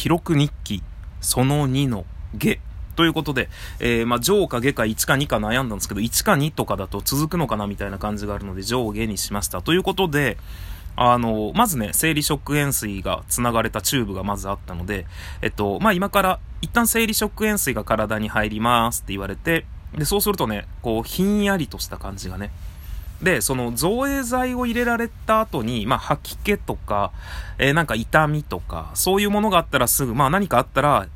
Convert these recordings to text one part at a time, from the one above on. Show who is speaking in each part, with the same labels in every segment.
Speaker 1: 記録日記、その2の下。ということで、えー、まあ、上か下か1か2か悩んだんですけど、1か2とかだと続くのかなみたいな感じがあるので、上下にしました。ということで、あの、まずね、生理食塩水が繋がれたチューブがまずあったので、えっと、まあ、今から一旦生理食塩水が体に入りますって言われて、で、そうするとね、こう、ひんやりとした感じがね。で、その造影剤を入れられた後に、まあ、吐き気とか、えー、なんか痛みとか、そういうものがあったらすぐ、まあ何かあったら、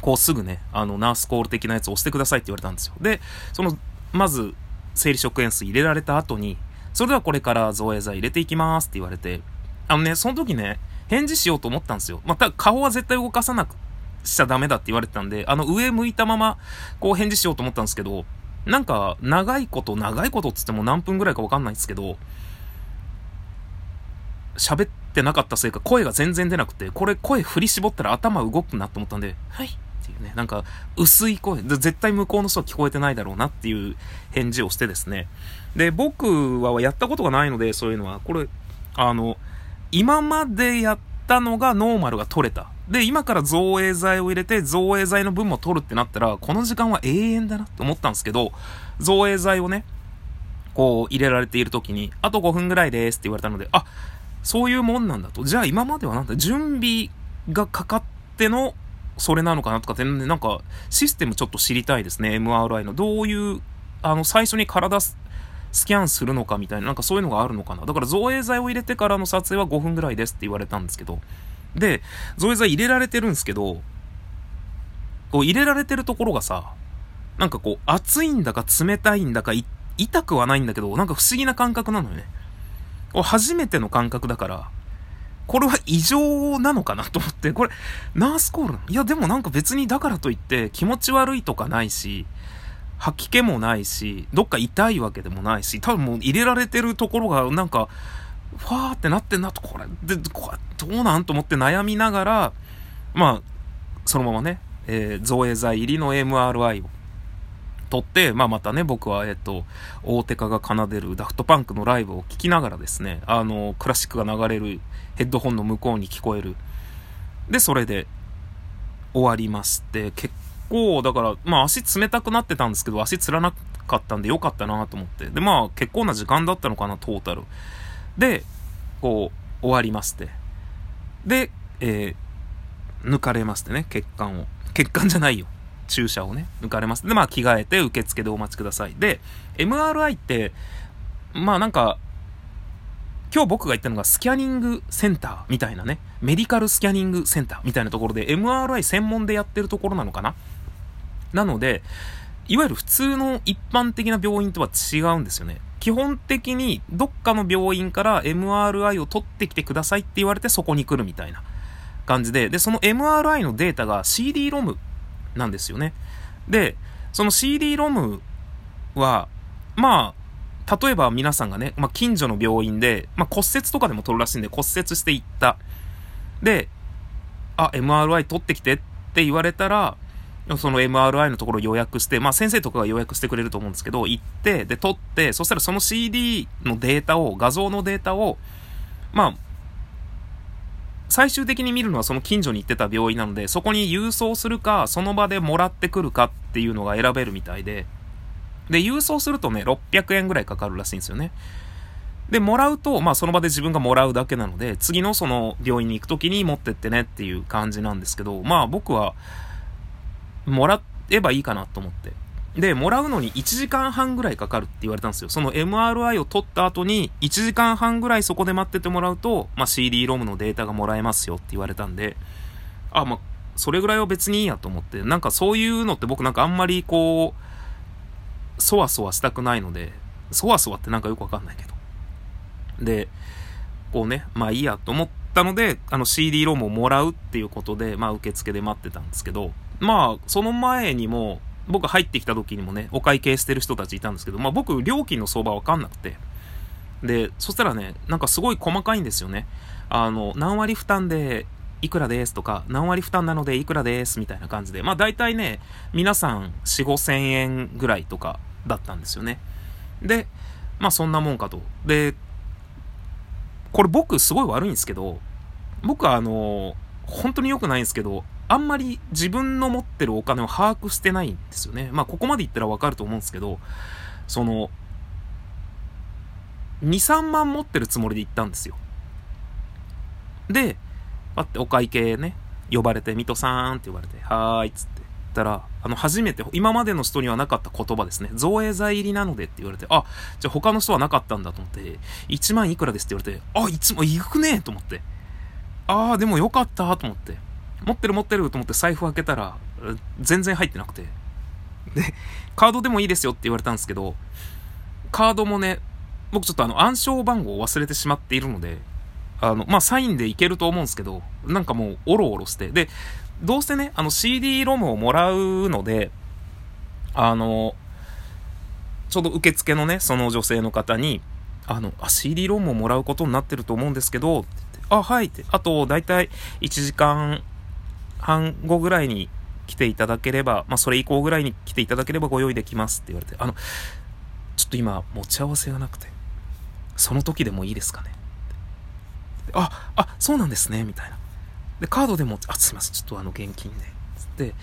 Speaker 1: こうすぐね、あの、ナースコール的なやつを押してくださいって言われたんですよ。で、その、まず、生理食塩水入れられた後に、それではこれから造影剤入れていきますって言われて、あのね、その時ね、返事しようと思ったんですよ。まあた、顔は絶対動かさなくしちゃダメだって言われてたんで、あの、上向いたまま、こう返事しようと思ったんですけど、なんか、長いこと、長いことっつっても何分ぐらいかわかんないですけど、喋ってなかったせいか声が全然出なくて、これ声振り絞ったら頭動くなと思ったんで、はいっていうね、なんか薄い声、絶対向こうの人は聞こえてないだろうなっていう返事をしてですね。で、僕はやったことがないので、そういうのは、これ、あの、今までやったのがノーマルが取れた。で、今から造影剤を入れて、造影剤の分も取るってなったら、この時間は永遠だなって思ったんですけど、造影剤をね、こう入れられている時に、あと5分ぐらいですって言われたので、あ、そういうもんなんだと。じゃあ今まではなんだ、準備がかかっての、それなのかなとかって、なんか、システムちょっと知りたいですね。MRI の。どういう、あの、最初に体スキャンするのかみたいな、なんかそういうのがあるのかな。だから造影剤を入れてからの撮影は5分ぐらいですって言われたんですけど、で、造影剤入れられてるんですけど、こう入れられてるところがさ、なんかこう、熱いんだか冷たいんだか、痛くはないんだけど、なんか不思議な感覚なのよね。これ初めての感覚だから、これは異常なのかなと思って、これ、ナースコールいや、でもなんか別にだからといって気持ち悪いとかないし、吐き気もないし、どっか痛いわけでもないし、多分もう入れられてるところがなんか、ファーってなってんなと、これ、で、これ、どうなんと思って悩みながら、まあ、そのままね、えー、造影剤入りの MRI を撮って、まあまたね、僕は、えっと、大手家が奏でるダフトパンクのライブを聴きながらですね、あの、クラシックが流れるヘッドホンの向こうに聞こえる。で、それで終わりまして、結構、だから、まあ足冷たくなってたんですけど、足つらなかったんでよかったなと思って。で、まあ結構な時間だったのかな、トータル。で、こう、終わりまして。で、えー、抜かれましてね、血管を。血管じゃないよ。注射をね、抜かれます。で、まあ、着替えて受付でお待ちください。で、MRI って、まあなんか、今日僕が言ったのがスキャニングセンターみたいなね、メディカルスキャニングセンターみたいなところで MRI 専門でやってるところなのかななので、いわゆる普通の一般的な病院とは違うんですよね。基本的にどっかの病院から MRI を取ってきてくださいって言われてそこに来るみたいな感じで、で、その MRI のデータが CD-ROM なんですよね。で、その CD-ROM は、まあ、例えば皆さんがね、まあ、近所の病院で、まあ、骨折とかでも取るらしいんで骨折していった。で、あ、MRI 取ってきてって言われたら、その MRI のところ予約して、まあ先生とかが予約してくれると思うんですけど、行って、で、撮って、そしたらその CD のデータを、画像のデータを、まあ、最終的に見るのはその近所に行ってた病院なので、そこに郵送するか、その場でもらってくるかっていうのが選べるみたいで、で、郵送するとね、600円ぐらいかかるらしいんですよね。で、もらうと、まあその場で自分がもらうだけなので、次のその病院に行く時に持ってってねっていう感じなんですけど、まあ僕は、もらえばいいかなと思って。で、もらうのに1時間半ぐらいかかるって言われたんですよ。その MRI を取った後に1時間半ぐらいそこで待っててもらうと、まあ、CD-ROM のデータがもらえますよって言われたんで、あ、まあ、それぐらいは別にいいやと思って、なんかそういうのって僕なんかあんまりこう、そわそわしたくないので、そわそわってなんかよくわかんないけど。で、こうね、まあいいやと思ったので、あの CD-ROM をもらうっていうことで、まあ受付で待ってたんですけど、まあ、その前にも、僕入ってきた時にもね、お会計してる人たちいたんですけど、まあ僕、料金の相場わかんなくて。で、そしたらね、なんかすごい細かいんですよね。あの、何割負担でいくらですとか、何割負担なのでいくらですみたいな感じで、まあ大体ね、皆さん4、5千円ぐらいとかだったんですよね。で、まあそんなもんかと。で、これ僕すごい悪いんですけど、僕はあの、本当に良くないんですけど、あんまり自分の持ってるお金を把握してないんですよね。まあ、ここまで言ったらわかると思うんですけど、その、2、3万持ってるつもりで行ったんですよ。で、待って、お会計ね、呼ばれて、水戸さんって呼ばれて、はーいっつってったら、あの、初めて、今までの人にはなかった言葉ですね。造影剤入りなのでって言われて、あ、じゃあ他の人はなかったんだと思って、1万いくらですって言われて、あ、いつも行くねと思って。ああ、でもよかったと思って。持ってる持ってると思って財布開けたら、全然入ってなくて。で、カードでもいいですよって言われたんですけど、カードもね、僕ちょっとあの暗証番号を忘れてしまっているので、あの、まあ、サインでいけると思うんですけど、なんかもう、おろおろして。で、どうせね、あの CD ロムをもらうので、あの、ちょうど受付のね、その女性の方に、あの、あ、CD ロムをもらうことになってると思うんですけど、あ、はいって。あと、だいたい1時間半後ぐらいに来ていただければ、まあ、それ以降ぐらいに来ていただければご用意できますって言われて、あの、ちょっと今、持ち合わせがなくて、その時でもいいですかねあ、あ、そうなんですね、みたいな。で、カードでも、あ、すいません、ちょっとあの、現金で。つって、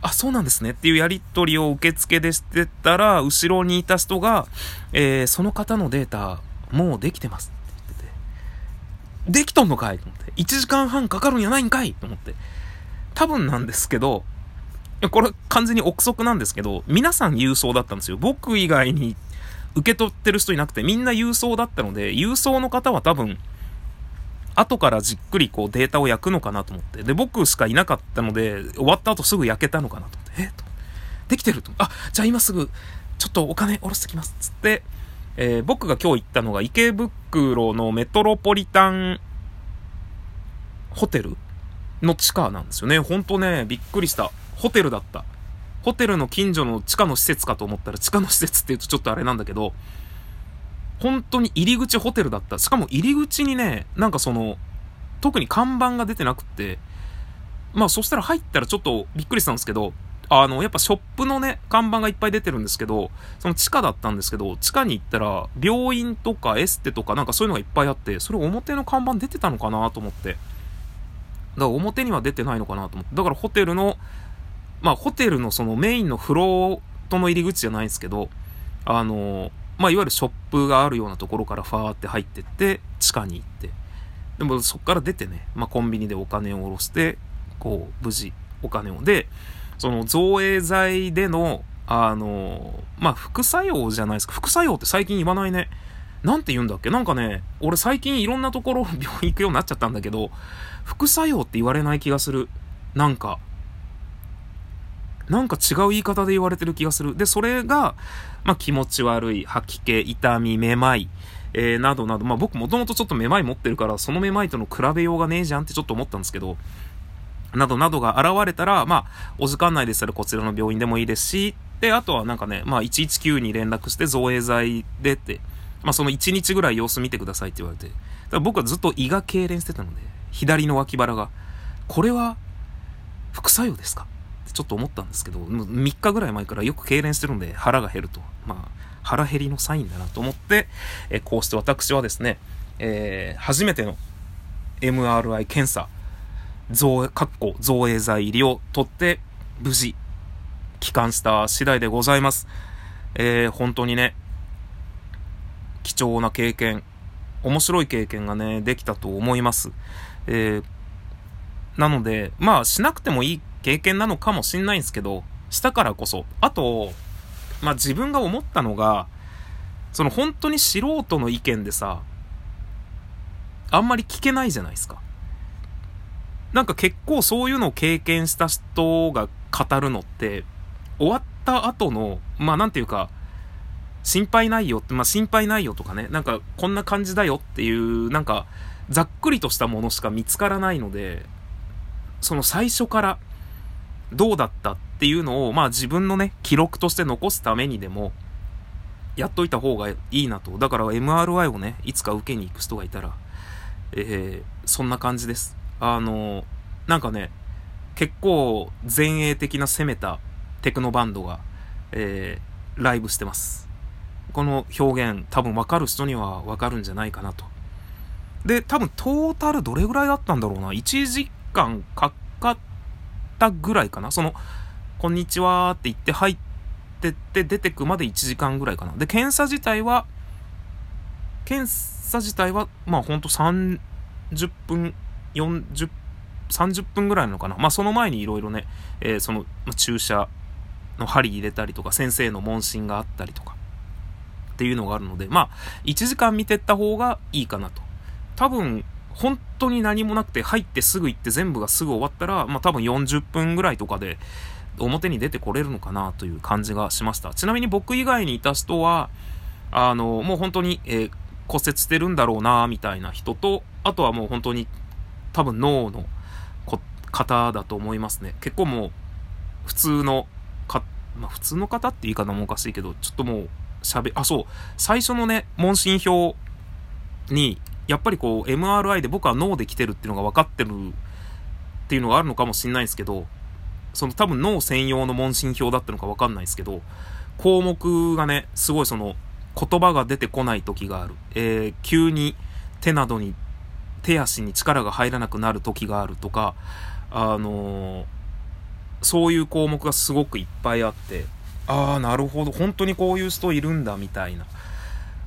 Speaker 1: あ、そうなんですねっていうやり取りを受付でしてたら、後ろにいた人が、えー、その方のデータ、もうできてますって言ってて、できとんのかい？と思って、1時間半かかるんやないんかい？と思って、多分なんですけど、これ完全に憶測なんですけど、皆さん郵送だったんですよ。僕以外に受け取ってる人いなくて、みんな郵送だったので、郵送の方は多分、後からじっくりこうデータを焼くのかなと思って。で、僕しかいなかったので、終わった後すぐ焼けたのかなと思って。え？と。できてると。あ、じゃあ今すぐ、ちょっとお金下ろしてきます。つって、えー、僕が今日行ったのが池袋のメトロポリタンホテルの地下なんですよね。ほんとね、びっくりした。ホテルだった。ホテルの近所の地下の施設かと思ったら地下の施設って言うとちょっとあれなんだけど、本当に入り口ホテルだった。しかも入り口にね、なんかその、特に看板が出てなくて、まあそしたら入ったらちょっとびっくりしたんですけど、あの、やっぱショップのね、看板がいっぱい出てるんですけど、その地下だったんですけど、地下に行ったら、病院とかエステとかなんかそういうのがいっぱいあって、それ表の看板出てたのかなと思って。だから表には出てないのかなと思って。だからホテルの、まあホテルのそのメインのフロートの入り口じゃないんですけど、あのまあ、いわゆるショップがあるようなところからファーって入ってって、地下に行って、でもそっから出てね、まあ、コンビニでお金を下ろして、こう、無事お金を。で、その造影剤での、あの、まあ、副作用じゃないですか。副作用って最近言わないね。なんて言うんだっけ？なんかね、俺最近いろんなところ 病院行くようになっちゃったんだけど、副作用って言われない気がする。なんか、なんか違う言い方で言われてる気がする。で、それが、まあ、気持ち悪い、吐き気、痛み、めまい、えー、などなど、まあ、僕もともとちょっとめまい持ってるから、そのめまいとの比べようがねえじゃんってちょっと思ったんですけど、などなどが現れたら、まあ、お時間内でしたらこちらの病院でもいいですし、で、あとはなんかね、まあ、119に連絡して造影剤でって、まあ、その1日ぐらい様子見てくださいって言われて、だから僕はずっと胃が痙攣してたので、左の脇腹が、これは、副作用ですか？ちょっと思ったんですけど、3日ぐらい前からよく痙攣してるんで腹が減ると。まあ、腹減りのサインだなと思って、えこうして私はですね、えー、初めての MRI 検査、造、かっこ造影剤入りを取って、無事、帰還した次第でございます。えー、本当にね、貴重な経験、面白い経験がね、できたと思います。えー、なので、まあ、しなくてもいい経験なのかもしんないんですけど、したからこそ。あと、まあ、自分が思ったのが、その本当に素人の意見でさ、あんまり聞けないじゃないですか。なんか結構そういうのを経験した人が語るのって、終わった後の、まあなんていうか、心配ないよって、まあ心配ないよとかね、なんかこんな感じだよっていう、なんかざっくりとしたものしか見つからないので、その最初からどうだったっていうのを、まあ自分のね、記録として残すためにでも、やっといた方がいいなと。だから MRI をね、いつか受けに行く人がいたら、えー、そんな感じです。あの、なんかね、結構前衛的な攻めたテクノバンドが、えー、ライブしてます。この表現、多分わかる人にはわかるんじゃないかなと。で、多分トータルどれぐらいだったんだろうな。1時間かかったぐらいかな。その、こんにちはって言って入ってって出てくまで1時間ぐらいかな。で、検査自体は、検査自体は、まあほんと30分、40、30分ぐらいなのかな。まあその前にいろいろね、えー、その、ま、注射の針入れたりとか、先生の問診があったりとか、っていうのがあるので、まあ、1時間見てった方がいいかなと。多分、本当に何もなくて入ってすぐ行って全部がすぐ終わったら、まあ多分40分ぐらいとかで表に出てこれるのかなという感じがしました。ちなみに僕以外にいた人は、あの、もう本当に、えー、骨折してるんだろうな、みたいな人と、あとはもう本当に多分脳の方だと思いますね。結構もう普通のか、まあ普通の方って言い方もおかしいけど、ちょっともう喋、あ、そう、最初のね、問診票にやっぱりこう MRI で僕は脳で来てるっていうのが分かってるっていうのがあるのかもしれないですけど、その多分脳専用の問診票だったのか分かんないですけど、項目がね、すごいその言葉が出てこない時がある。えー、急に手などに、手足に力が入らなくなる時があるとか、あのー、そういう項目がすごくいっぱいあって、ああ、なるほど、本当にこういう人いるんだ、みたいな。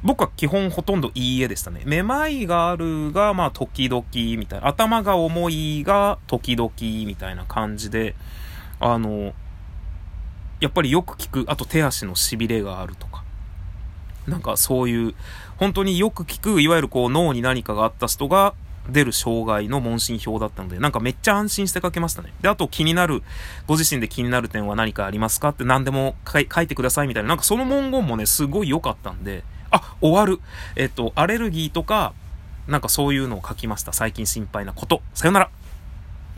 Speaker 1: 僕は基本ほとんどいいえでしたね。めまいがあるが、まあ、時々、みたいな。頭が重いが、時々、みたいな感じで、あの、やっぱりよく聞く、あと手足の痺れがあるとか。なんかそういう、本当によく聞く、いわゆるこう脳に何かがあった人が出る障害の問診票だったので、なんかめっちゃ安心して書けましたね。で、あと気になる、ご自身で気になる点は何かありますか？って何でも書いてくださいみたいな、なんかその文言もね、すごい良かったんで、あ、終わる。えっと、アレルギーとか、なんかそういうのを書きました。最近心配なこと。さよなら。